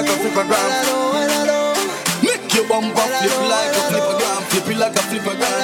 like a flipper gram. Make your bum flip like a flipper gram. Flip it like a flipper gram.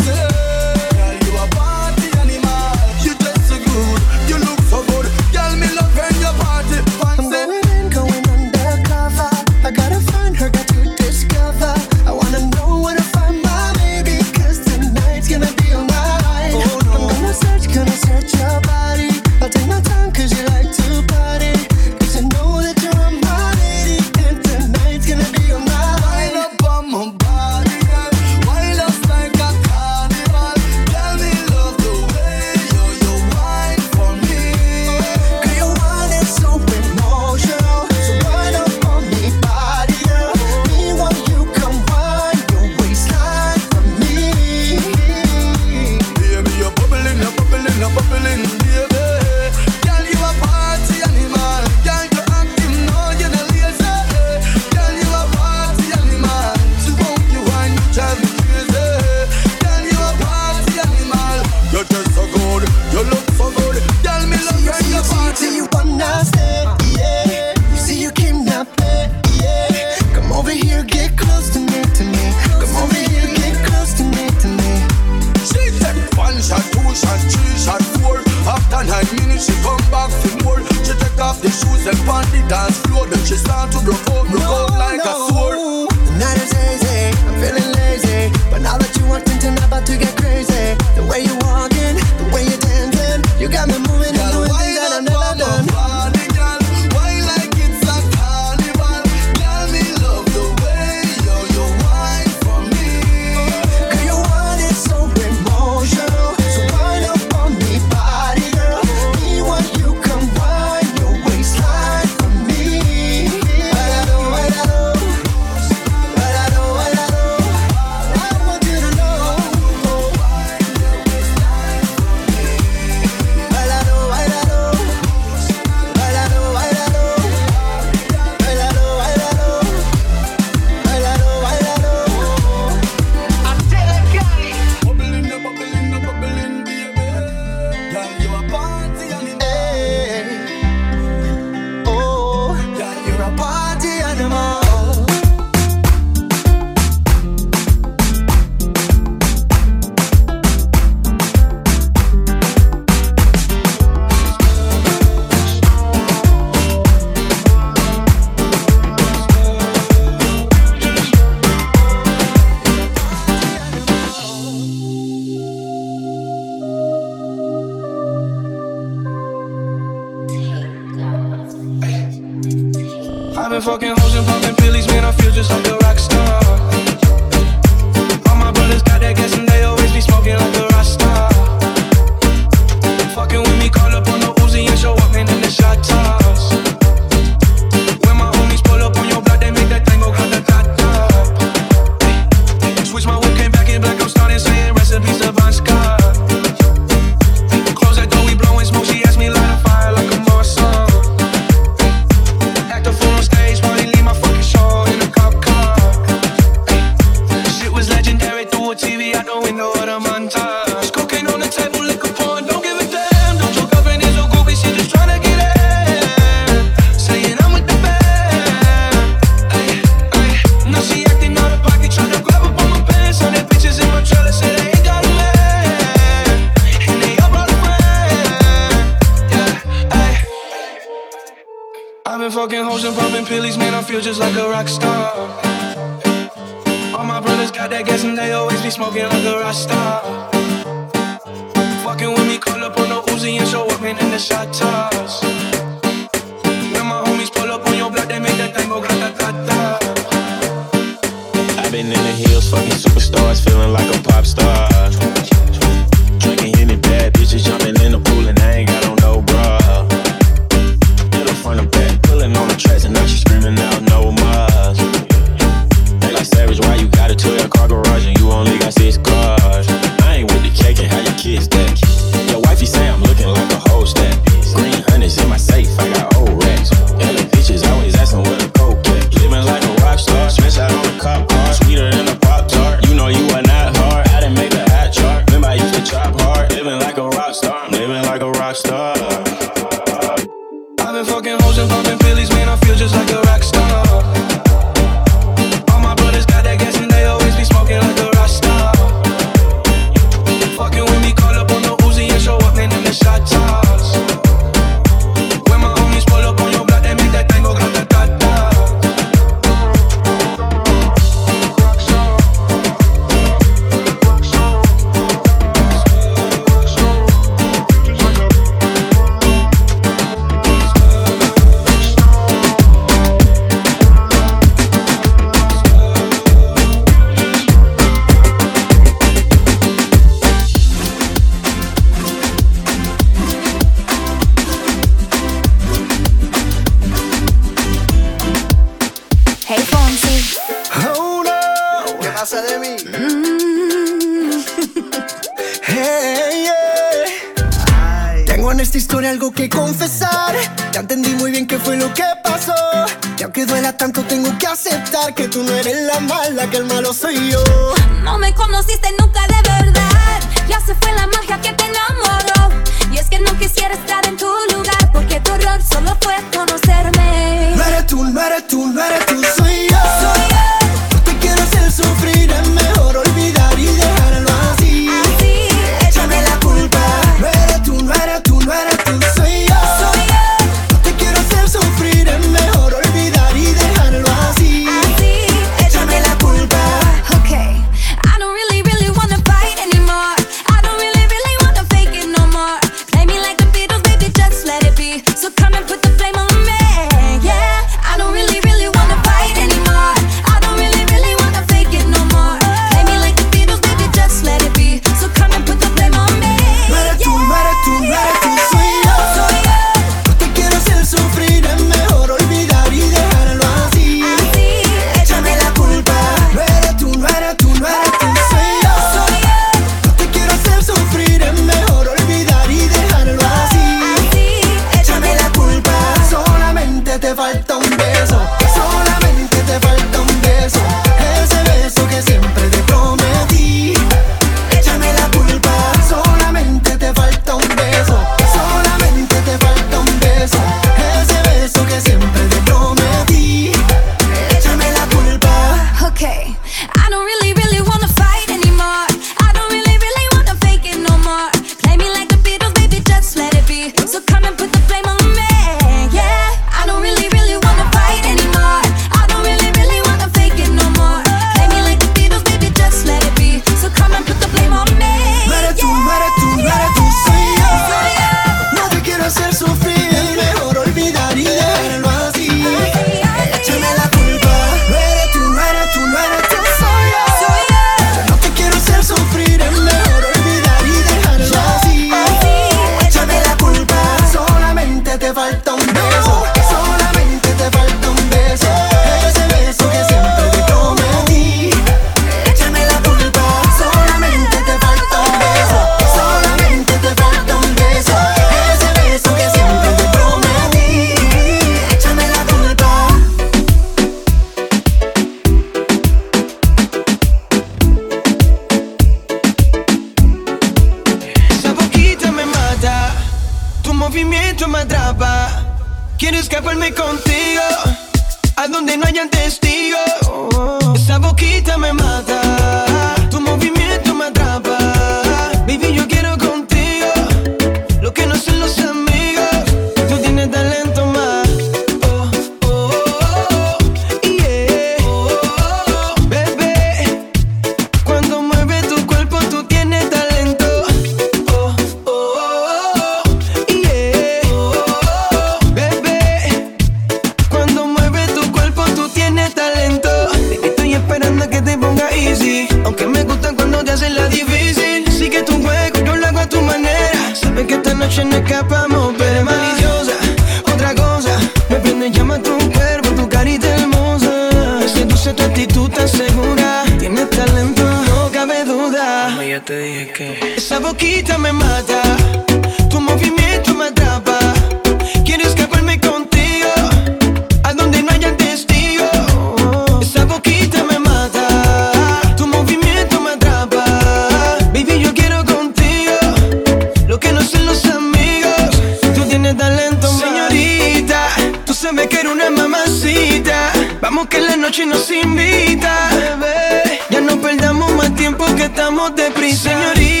Que la noche nos invita, bebé. Ya no perdamos más tiempo que estamos deprisa. Señorita.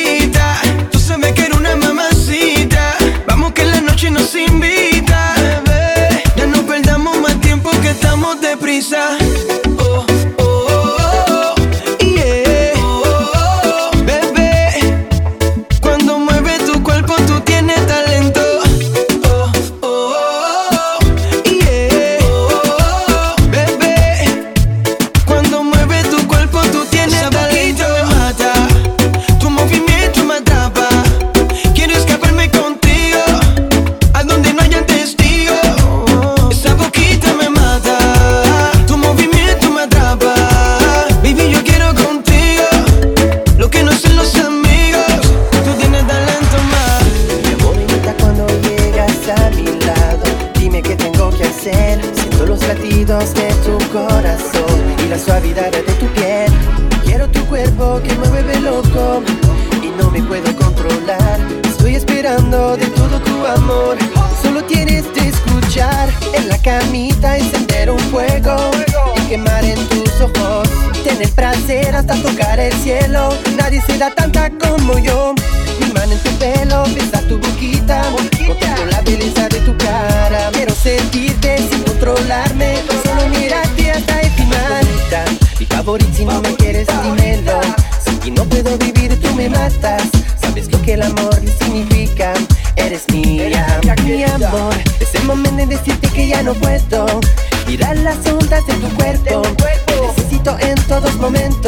favorito si no me quieres dímelo. Sin ti no puedo vivir, tú me matas. Sabes lo que el amor significa. Eres mía, mi amor. Es el momento de decirte que ya no puedo. Mirar las ondas de tu cuerpo. Necesito en todos momentos.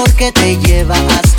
porque te lleva a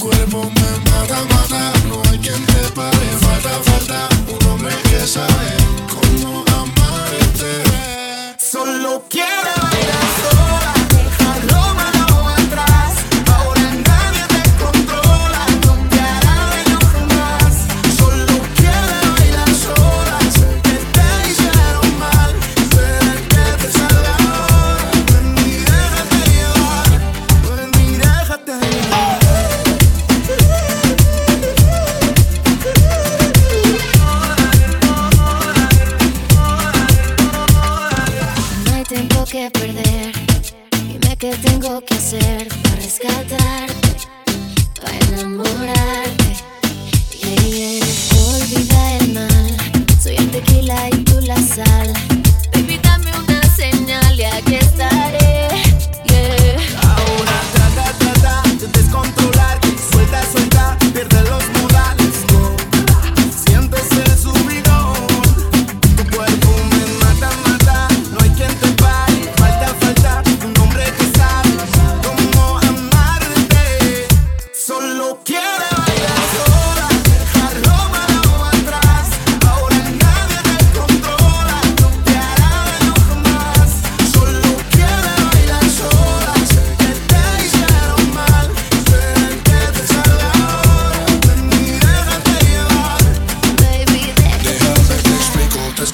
cuerpo me mata, mata. No hay quien te pare, falta, falta. Un hombre que sabe cómo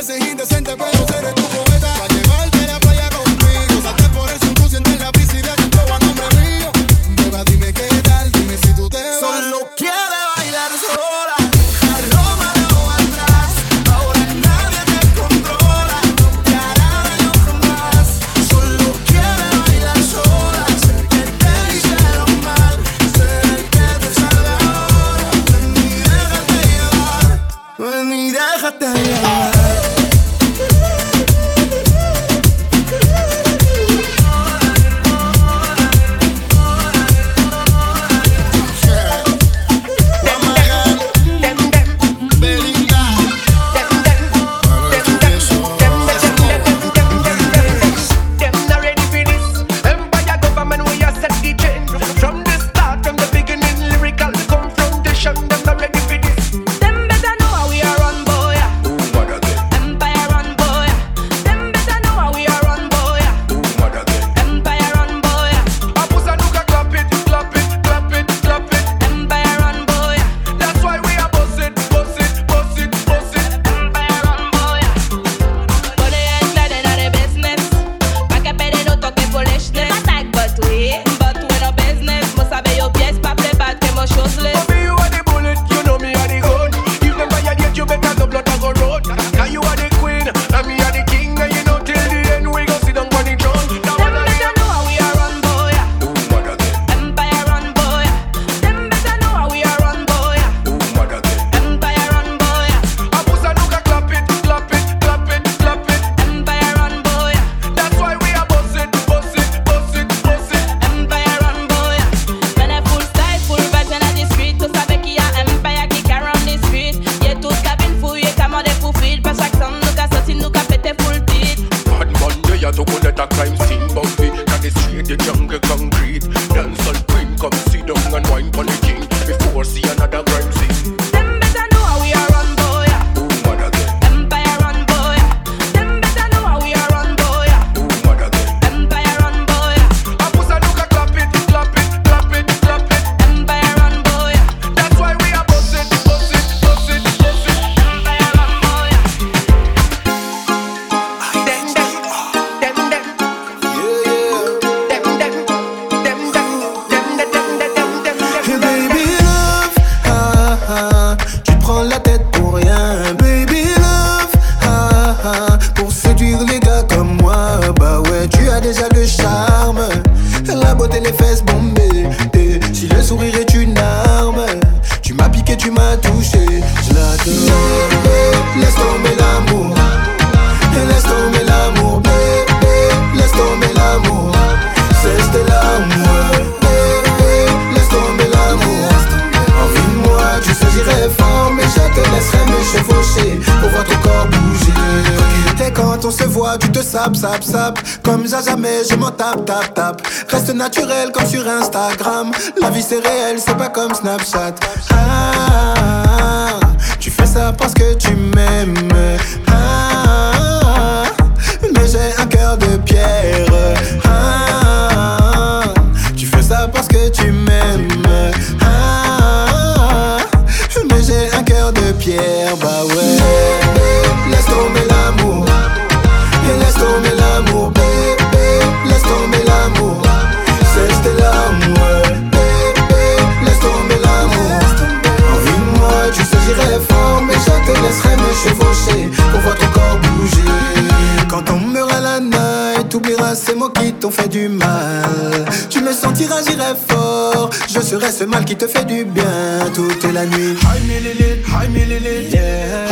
parece indecente, pero sap, sap, sap. Comme ça jamais, je m'en tape, tape, tape. Reste naturel comme sur Instagram. La vie c'est réel, c'est pas comme Snapchat. Ah, tu fais ça parce que tu m'aimes. Ah, mais j'ai un cœur de pierre. fait du mal. Tu me sentiras, j'irai fort. Je serai ce mal qui te fait du bien toute la nuit. Hi, millilite, hi, yeah.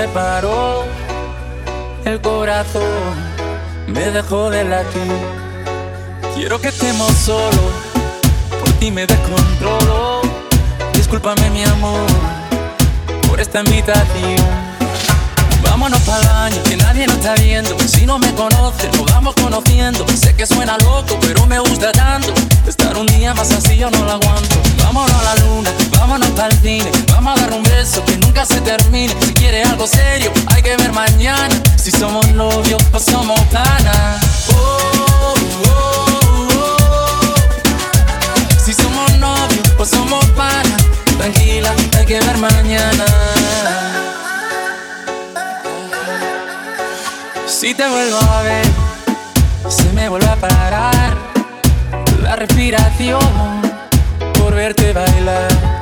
Me paró el corazón, me dejó de latir. Quiero que estemos solos, por ti me descontrolo. Discúlpame, mi amor, por esta invitación. Vámonos para el baño, que nadie nos está viendo. Si no me conoces, nos vamos conociendo. Sé que suena loco, pero me gusta tanto. Estar un día más así yo no lo aguanto. Vámonos a la luna, vámonos para el cine. Vamos a dar un beso que nunca se termine. Si quieres algo serio, hay que ver mañana. Si somos novios o somos panas. Oh, oh, oh. Si somos novios o somos panas. Tranquila, hay que ver mañana. Si te vuelvo a ver, se me vuelve a parar la respiración por verte bailar.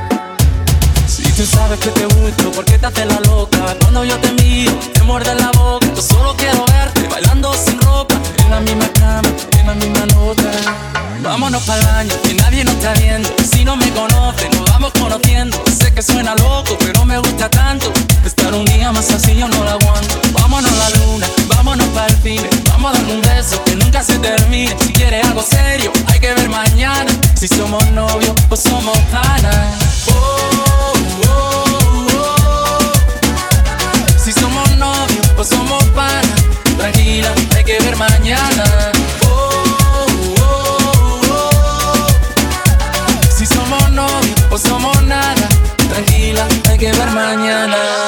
Tú sabes que te gusto, ¿por qué te la loca? Cuando yo te miro, te muerde la boca. Yo solo quiero verte bailando sin ropa, en la misma cama, en la misma nota. Vámonos para el baño, que nadie nos está viendo. Si no me conoces, nos vamos conociendo. Sé que suena loco, pero me gusta tanto. Estar un día más así yo no lo aguanto. Vámonos a la luna, vámonos para el cine. Vamos a darle un beso que nunca se termine. Si quieres algo serio, hay que ver mañana. Si somos novios, pues somos panas. Oh, oh, oh. Si somos novios, pues somos panas. Tranquila, hay que ver mañana.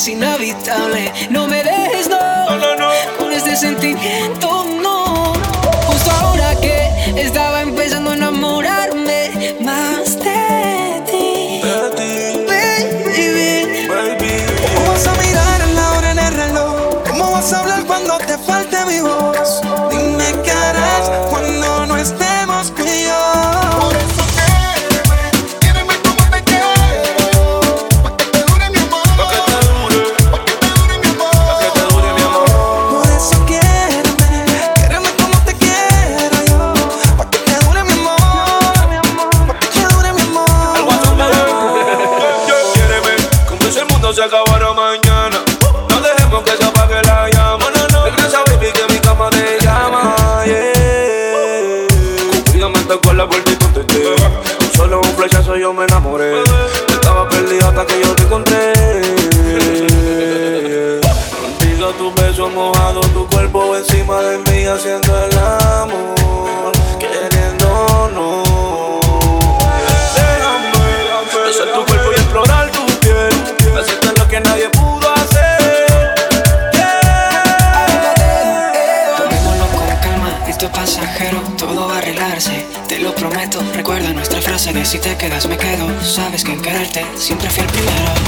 es inhabitable. No me dejes, no. Con este sentimiento, no. Justo ahora que si te quedas me quedo, sabes que en quererte siempre fui el primero.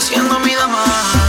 Siendo mi dama.